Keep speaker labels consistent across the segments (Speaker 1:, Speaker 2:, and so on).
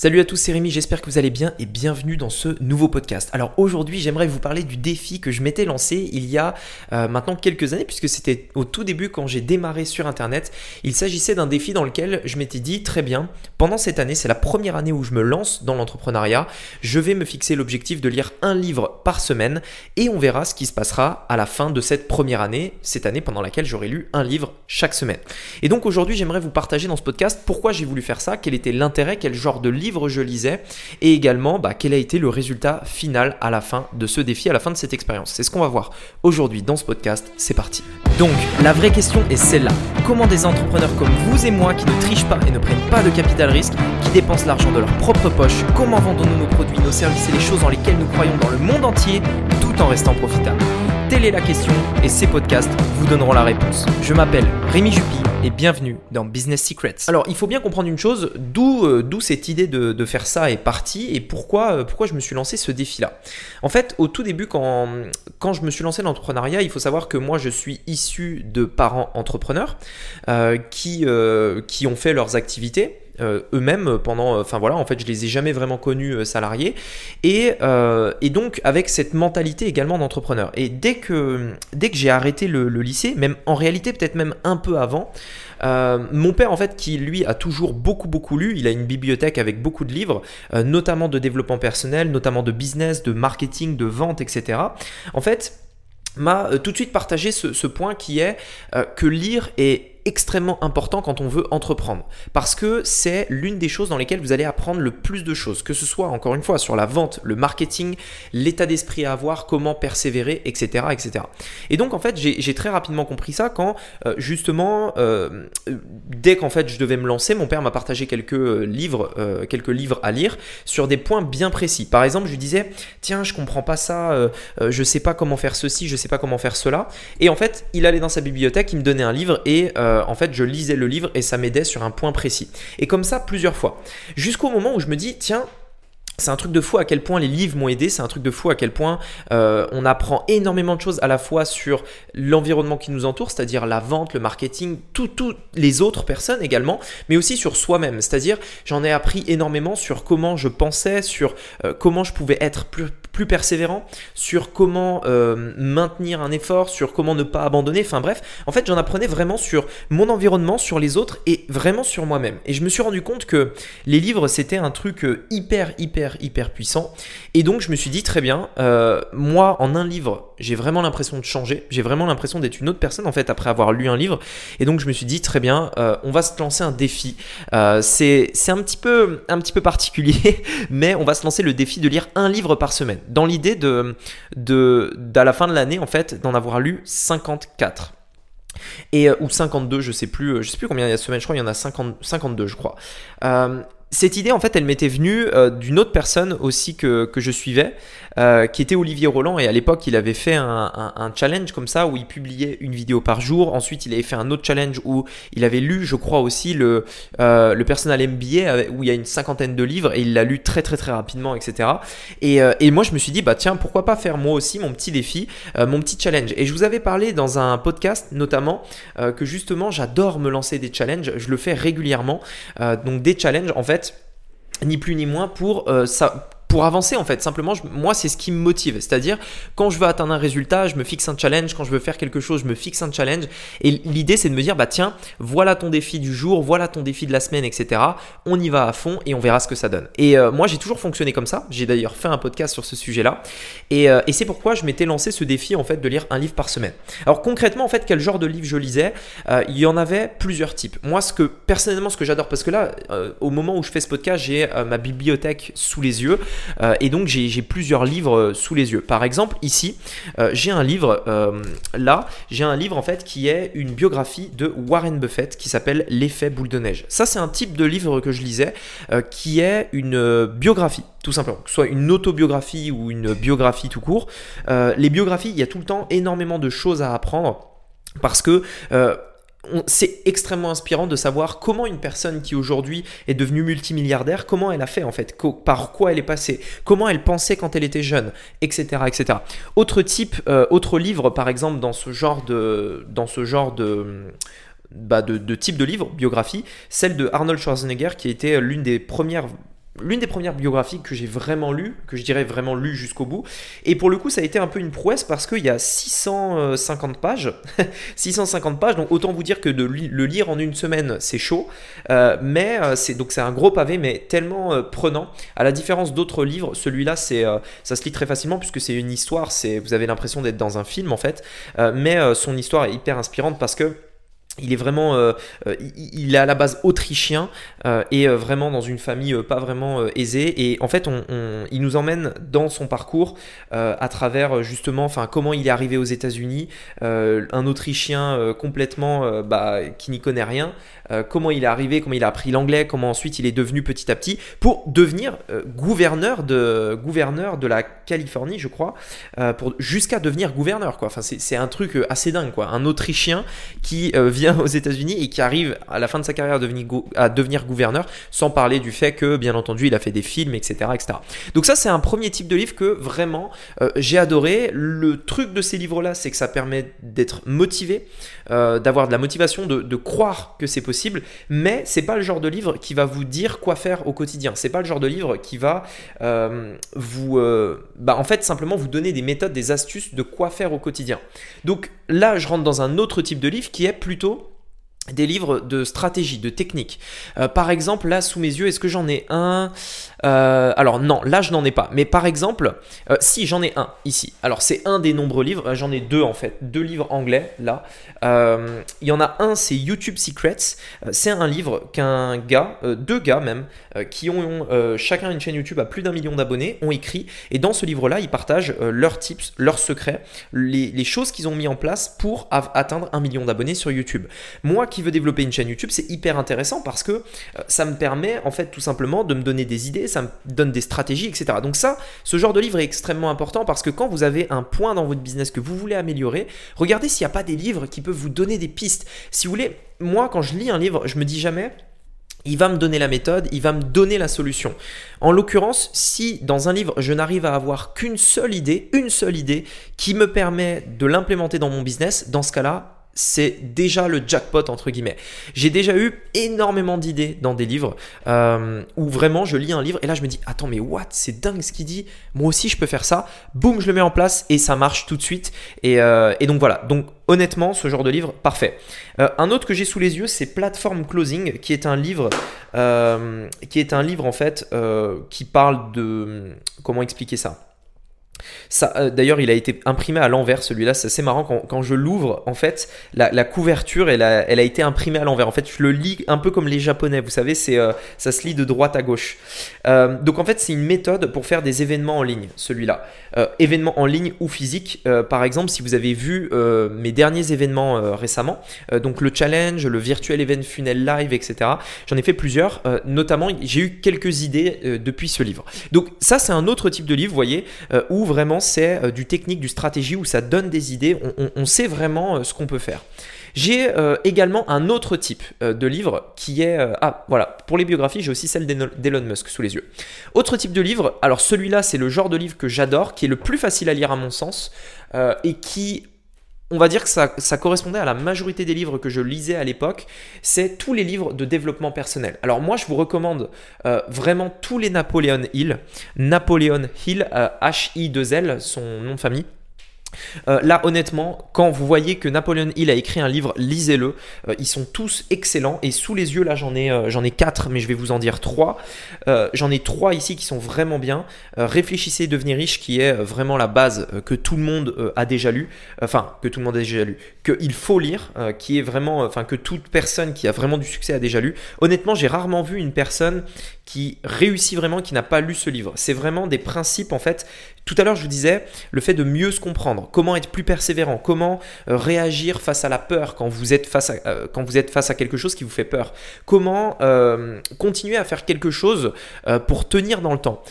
Speaker 1: Salut à tous, c'est Rémi, j'espère que vous allez bien et bienvenue dans ce nouveau podcast. Alors aujourd'hui j'aimerais vous parler du défi que je m'étais lancé il y a euh, maintenant quelques années puisque c'était au tout début quand j'ai démarré sur Internet. Il s'agissait d'un défi dans lequel je m'étais dit très bien, pendant cette année, c'est la première année où je me lance dans l'entrepreneuriat, je vais me fixer l'objectif de lire un livre par semaine et on verra ce qui se passera à la fin de cette première année, cette année pendant laquelle j'aurai lu un livre chaque semaine. Et donc aujourd'hui j'aimerais vous partager dans ce podcast pourquoi j'ai voulu faire ça, quel était l'intérêt, quel genre de livre je lisais et également bah, quel a été le résultat final à la fin de ce défi, à la fin de cette expérience? C'est ce qu'on va voir aujourd'hui dans ce podcast. C'est parti. Donc, la vraie question est celle-là. Comment des entrepreneurs comme vous et moi qui ne trichent pas et ne prennent pas de capital risque, qui dépensent l'argent de leur propre poche, comment vendons-nous nos produits, nos services et les choses dans lesquelles nous croyons dans le monde entier tout en restant profitables? Telle est la question et ces podcasts vous donneront la réponse. Je m'appelle Rémi Jupy et bienvenue dans Business Secrets. Alors il faut bien comprendre une chose, d'où euh, cette idée de, faire ça est partie et pourquoi, euh, pourquoi je me suis lancé ce défi-là. En fait, au tout début, quand, je me suis lancé l'entrepreneuriat, il faut savoir que moi je suis issu de parents entrepreneurs euh, qui, ont fait leurs activités eux-mêmes pendant. Euh, enfin voilà, en fait, je les ai jamais vraiment connus euh, salariés. Et, donc, avec cette mentalité également d'entrepreneur. Et dès que, dès que j'ai arrêté le, lycée, même en réalité, peut-être même un peu avant, mon père, en fait, qui lui a toujours beaucoup, beaucoup lu, il a une bibliothèque avec beaucoup de livres, notamment de développement personnel, notamment de business, de marketing, de vente, etc. En fait, m'a tout de suite partagé ce, ce point qui est que lire est extrêmement important quand on veut entreprendre. Parce que c'est l'une des choses dans lesquelles vous allez apprendre le plus de choses. Que ce soit, encore une fois, sur la vente, le marketing, l'état d'esprit à avoir, comment persévérer, etc. etc. Et donc, en fait, j'ai très rapidement compris ça quand, euh, justement, euh, dès qu'en fait je devais me lancer, mon père m'a partagé quelques euh, livres, quelques livres à lire sur des points bien précis. Par exemple, je lui disais, tiens, je comprends pas ça, je sais pas comment faire ceci, je sais pas comment faire cela. Et en fait, il allait dans sa bibliothèque, il me donnait un livre et en fait, je lisais le livre et ça m'aidait sur un point précis. Et comme ça, plusieurs fois. Jusqu'au moment où je me dis, tiens, c'est un truc de fou à quel point les livres m'ont aidé, c'est un truc de fou à quel point euh, on apprend énormément de choses à la fois sur l'environnement qui nous entoure, c'est-à-dire la vente, le marketing, toutes les autres personnes également, mais aussi sur soi-même. C'est-à-dire j'en ai appris énormément sur comment je pensais, sur euh, comment je pouvais être plus, plus persévérant, sur comment euh, maintenir un effort, sur comment ne pas abandonner, enfin bref, en fait j'en apprenais vraiment sur mon environnement, sur les autres et vraiment sur moi-même. Et je me suis rendu compte que les livres c'était un truc hyper hyper hyper, puissant. Et donc je me suis dit très bien, euh, moi en un livre, j'ai vraiment l'impression de changer, j'ai vraiment l'impression d'être une autre personne en fait après avoir lu un livre. Et donc je me suis dit très bien, euh, on va se lancer un défi. Euh, c'est un petit peu un petit peu particulier, mais on va se lancer le défi de lire un livre par semaine. Dans l'idée de, de, d'à la fin de l'année en fait d'en avoir lu 54 et ou 52 je sais plus je sais plus combien il y a de semaines je crois il y en a 50, 52 je crois cette idée, en fait, elle m'était venue euh, d'une autre personne aussi que, que je suivais, euh, qui était Olivier Roland. Et à l'époque, il avait fait un, challenge comme ça où il publiait une vidéo par jour. Ensuite, il avait fait un autre challenge où il avait lu, je crois aussi, le, euh, le Personal MBA où il y a une cinquantaine de livres et il l'a lu très très très rapidement, etc. Et, et, moi, je me suis dit, bah tiens, pourquoi pas faire moi aussi mon petit défi, mon petit challenge. Et je vous avais parlé dans un podcast notamment que justement, j'adore me lancer des challenges. Je le fais régulièrement. donc des challenges, en fait ni plus ni moins pour euh, ça pour avancer en fait. Simplement, moi, c'est ce qui me motive. C'est-à-dire, quand je veux atteindre un résultat, je me fixe un challenge. Quand je veux faire quelque chose, je me fixe un challenge. Et l'idée, c'est de me dire, bah tiens, voilà ton défi du jour, voilà ton défi de la semaine, etc. On y va à fond et on verra ce que ça donne. Et euh, moi, j'ai toujours fonctionné comme ça. J'ai d'ailleurs fait un podcast sur ce sujet-là. Et, euh, et c'est pourquoi je m'étais lancé ce défi en fait de lire un livre par semaine. Alors concrètement, en fait, quel genre de livre je lisais euh, Il y en avait plusieurs types. Moi, ce que personnellement, ce que j'adore, parce que là, au moment où je fais ce podcast, j'ai ma bibliothèque sous les yeux. Euh, et donc j'ai plusieurs livres euh, sous les yeux. Par exemple, ici, euh, j'ai un livre, là, j'ai un livre en fait qui est une biographie de Warren Buffett qui s'appelle L'effet boule de neige. Ça, c'est un type de livre que je lisais qui est une biographie tout simplement, que ce soit une autobiographie ou une biographie tout court. les biographies, il y a tout le temps énormément de choses à apprendre parce que c'est extrêmement inspirant de savoir comment une personne qui aujourd'hui est devenue multimilliardaire, comment elle a fait en fait, par quoi elle est passée, comment elle pensait quand elle était jeune, etc. etc. Autre type, euh, autre livre par exemple dans ce genre de, dans ce genre de, bah de, type de livre, biographie, celle de Arnold Schwarzenegger qui était l'une des premières l'une des premières biographies que j'ai vraiment lues, que je dirais vraiment lues jusqu'au bout. Et pour le coup, ça a été un peu une prouesse parce qu'il y a 650 pages. 650 pages, donc autant vous dire que de le lire en une semaine, c'est chaud. Euh, mais euh, c'est donc c'est un gros pavé, mais tellement euh, prenant. À la différence d'autres livres, celui-là, ça se lit très facilement puisque c'est une histoire. Vous avez l'impression d'être dans un film en fait. mais son histoire est hyper inspirante parce que il est vraiment, euh, euh, il est à la base autrichien euh, et vraiment dans une famille pas vraiment aisée. Et en fait, on, il nous emmène dans son parcours à travers justement, enfin, comment il est arrivé aux États-Unis, un Autrichien complètement bah, qui n'y connaît rien, comment il est arrivé, comment il a appris l'anglais, comment ensuite il est devenu petit à petit pour devenir gouverneur de gouverneur de la Californie, je crois, pour jusqu'à devenir gouverneur. Enfin, c'est un truc assez dingue quoi. Un Autrichien qui vient aux États-Unis et qui arrive à la fin de sa carrière à devenir, gouverneur, sans parler du fait que, bien entendu, il a fait des films, etc. etc. Donc ça, c'est un premier type de livre que vraiment euh, j'ai adoré. Le truc de ces livres-là, c'est que ça permet d'être motivé, euh, d'avoir de la motivation, de, croire que c'est possible, mais c'est pas le genre de livre qui va vous dire quoi faire au quotidien. C'est pas le genre de livre qui va euh, vous, bah, en fait, simplement vous donner des méthodes, des astuces de quoi faire au quotidien. Donc là, je rentre dans un autre type de livre qui est plutôt des livres de stratégie, de technique. Euh, par exemple, là sous mes yeux, est-ce que j'en ai un? Euh, Alors non, là je n'en ai pas. Mais par exemple, euh, si j'en ai un ici. Alors c'est un des nombreux livres. J'en ai deux en fait, deux livres anglais là. Il y en a un, c'est YouTube Secrets. c'est un livre qu'un gars, deux gars même, qui ont chacun une chaîne YouTube à plus d'un million d'abonnés, ont écrit. Et dans ce livre-là, ils partagent leurs tips, leurs secrets, les, les choses qu'ils ont mis en place pour atteindre un million d'abonnés sur YouTube. Moi qui veut développer une chaîne YouTube, c'est hyper intéressant parce que euh, ça me permet en fait tout simplement de me donner des idées, ça me donne des stratégies, etc. Donc ça, ce genre de livre est extrêmement important parce que quand vous avez un point dans votre business que vous voulez améliorer, regardez s'il n'y a pas des livres qui peuvent vous donner des pistes. Si vous voulez, moi quand je lis un livre, je me dis jamais, il va me donner la méthode, il va me donner la solution. En l'occurrence, si dans un livre, je n'arrive à avoir qu'une seule idée, une seule idée qui me permet de l'implémenter dans mon business, dans ce cas-là, c'est déjà le jackpot entre guillemets. J'ai déjà eu énormément d'idées dans des livres euh, où vraiment je lis un livre et là je me dis attends mais what? C'est dingue ce qu'il dit. Moi aussi je peux faire ça. Boum je le mets en place et ça marche tout de suite. Et, euh, donc voilà. Donc honnêtement ce genre de livre parfait. Euh, un autre que j'ai sous les yeux c'est Platform Closing qui est un livre qui est un livre en fait qui parle de comment expliquer ça? Ça, euh, d'ailleurs, il a été imprimé à l'envers, celui-là. C'est assez marrant. Quand, je l'ouvre, en fait, la, couverture, elle a, elle a, été imprimée à l'envers. En fait, je le lis un peu comme les Japonais. Vous savez, c'est, euh, ça se lit de droite à gauche. Euh, donc, en fait, c'est une méthode pour faire des événements en ligne, celui-là. événements en ligne ou physique. par exemple, si vous avez vu mes derniers événements récemment, donc le challenge, le virtuel event funnel live, etc. J'en ai fait plusieurs. notamment, j'ai eu quelques idées depuis ce livre. Donc, ça, c'est un autre type de livre, vous voyez, où vraiment c'est euh, du technique, du stratégie, où ça donne des idées, on, sait vraiment euh, ce qu'on peut faire. J'ai euh, également un autre type de livre qui est... ah voilà, pour les biographies, j'ai aussi celle d'Elon Musk sous les yeux. Autre type de livre, alors celui-là c'est le genre de livre que j'adore, qui est le plus facile à lire à mon sens, et qui on va dire que ça, correspondait à la majorité des livres que je lisais à l'époque, c'est tous les livres de développement personnel. Alors moi, je vous recommande euh, vraiment tous les Napoleon Hill. Napoleon Hill, H-I-2-L, euh, son nom de famille. Euh, là, honnêtement, quand vous voyez que Napoleon Hill a écrit un livre, lisez-le. Euh, ils sont tous excellents. Et sous les yeux, là, j'en ai, euh, ai quatre, mais je vais vous en dire trois. j'en ai trois ici qui sont vraiment bien. Réfléchissez, devenez riche, qui est vraiment la base que tout le monde a déjà lu. Enfin, que tout le monde a déjà lu. Qu'il faut lire, qui est vraiment, enfin, que toute personne qui a vraiment du succès a déjà lu. Honnêtement, j'ai rarement vu une personne qui réussit vraiment, qui n'a pas lu ce livre. C'est vraiment des principes, en fait. Tout à l'heure, je vous disais, le fait de mieux se comprendre, comment être plus persévérant, comment euh, réagir face à la peur quand vous êtes face à, euh, quand vous êtes face à quelque chose qui vous fait peur, comment euh, continuer à faire quelque chose pour tenir dans le temps,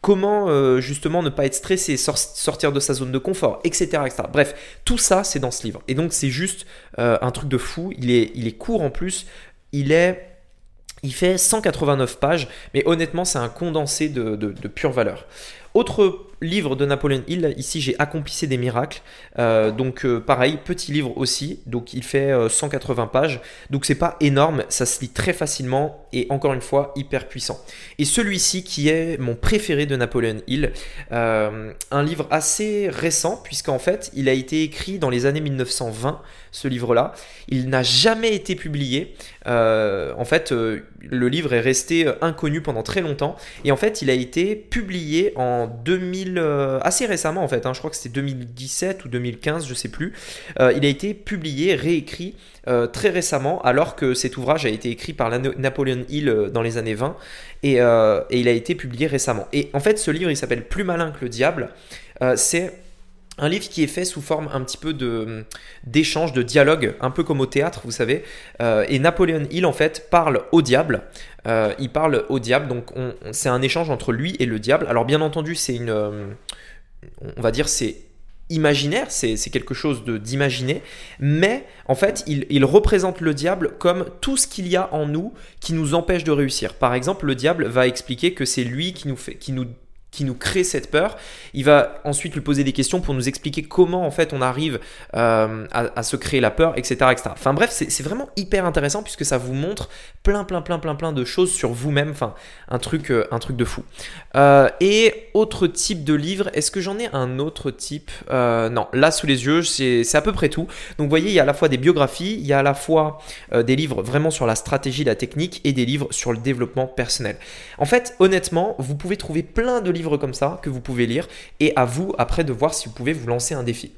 Speaker 1: comment justement ne pas être stressé, sortir de sa zone de confort, etc. etc. Bref, tout ça, c'est dans ce livre. Et donc, c'est juste un truc de fou. Il est, il est court en plus. Il est il fait 189 pages, mais honnêtement, c'est un condensé de, pure valeur. Autre livre de Napoléon Hill, ici j'ai Accomplissé des miracles. Euh, donc euh, pareil, petit livre aussi, donc il fait 180 euh, pages. Donc c'est pas énorme, ça se lit très facilement et encore une fois hyper puissant. Et celui-ci qui est mon préféré de Napoléon Hill, un livre assez récent puisqu'en fait il a été écrit dans les années 1920, ce livre-là. Il n'a jamais été publié. en fait, le livre est resté inconnu pendant très longtemps et en fait il a été publié en 2000 euh, assez récemment en fait, hein. je crois que c'était 2017 ou 2015, je sais plus. Euh, il a été publié, réécrit euh, très récemment, alors que cet ouvrage a été écrit par Napoleon Hill dans les années 20 et, et, il a été publié récemment. Et en fait, ce livre il s'appelle Plus malin que le diable. c'est un livre qui est fait sous forme un petit peu de d'échange, de dialogue, un peu comme au théâtre, vous savez. et Napoléon Hill, en fait, parle au diable. Euh, il parle au diable, donc c'est un échange entre lui et le diable. Alors bien entendu, c'est une, euh, on va dire, c'est imaginaire, c'est quelque chose d'imaginer, mais en fait, il, il, représente le diable comme tout ce qu'il y a en nous qui nous empêche de réussir. Par exemple, le diable va expliquer que c'est lui qui nous fait, qui nous qui nous crée cette peur. Il va ensuite lui poser des questions pour nous expliquer comment en fait on arrive euh, à, se créer la peur, etc. etc. Enfin bref, c'est vraiment hyper intéressant puisque ça vous montre plein plein plein plein plein de choses sur vous-même. Enfin un truc, euh, un truc de fou. Euh, et autre type de livre, est-ce que j'en ai un autre type? Non, là sous les yeux, c'est à peu près tout. Donc vous voyez, il y a à la fois des biographies, il y a à la fois des livres vraiment sur la stratégie, la technique et des livres sur le développement personnel. En fait, honnêtement, vous pouvez trouver plein de livres comme ça que vous pouvez lire et à vous après de voir si vous pouvez vous lancer un défi.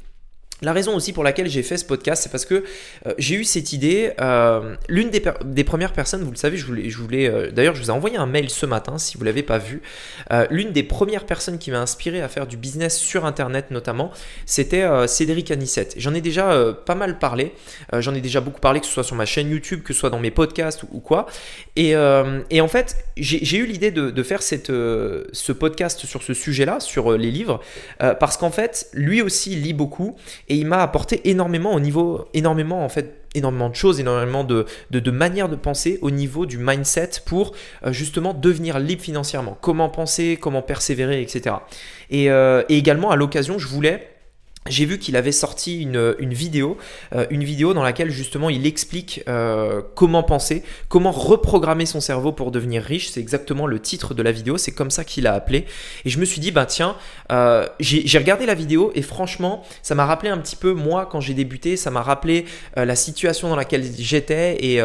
Speaker 1: La raison aussi pour laquelle j'ai fait ce podcast, c'est parce que euh, j'ai eu cette idée. Euh, l'une des, premières personnes, vous le savez, je voulais, euh, d'ailleurs, je vous ai envoyé un mail ce matin si vous l'avez pas vu. L'une des premières personnes qui m'a inspiré à faire du business sur Internet notamment, c'était Cédric Anissette. J'en ai déjà pas mal parlé. J'en ai déjà beaucoup parlé, que ce soit sur ma chaîne YouTube, que ce soit dans mes podcasts ou, quoi. Et, en fait, j'ai eu l'idée de, faire ce podcast sur ce sujet-là, sur les livres, parce qu'en fait, lui aussi lit beaucoup et il m'a apporté énormément au niveau, énormément en fait, énormément de choses, énormément de, manières de penser au niveau du mindset pour euh, justement devenir libre financièrement. Comment penser, comment persévérer, etc. Et, euh, et également à l'occasion, je voulais j'ai vu qu'il avait sorti une, une vidéo, euh, une vidéo dans laquelle justement il explique euh, comment penser, comment reprogrammer son cerveau pour devenir riche. C'est exactement le titre de la vidéo, c'est comme ça qu'il a appelé. Et je me suis dit, bah tiens, euh, j'ai regardé la vidéo et franchement, ça m'a rappelé un petit peu moi quand j'ai débuté, ça m'a rappelé la situation dans laquelle j'étais et,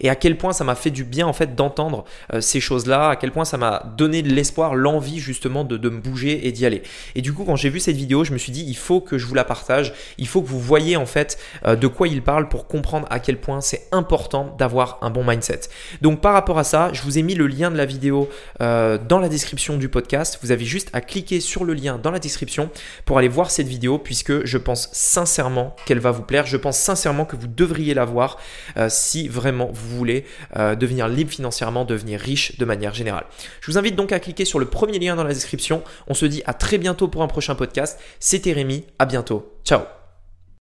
Speaker 1: et, à quel point ça m'a fait du bien en fait d'entendre ces choses-là, à quel point ça m'a donné de l'espoir, l'envie justement de, de me bouger et d'y aller. Et du coup, quand j'ai vu cette vidéo, je me suis dit, il faut que je vous la partage. Il faut que vous voyez en fait euh, de quoi il parle pour comprendre à quel point c'est important d'avoir un bon mindset. Donc par rapport à ça, je vous ai mis le lien de la vidéo euh, dans la description du podcast. Vous avez juste à cliquer sur le lien dans la description pour aller voir cette vidéo puisque je pense sincèrement qu'elle va vous plaire. Je pense sincèrement que vous devriez la voir euh, si vraiment vous voulez devenir libre financièrement, devenir riche de manière générale. Je vous invite donc à cliquer sur le premier lien dans la description. On se dit à très bientôt pour un prochain podcast. C'était Rémi, à bientôt. Ciao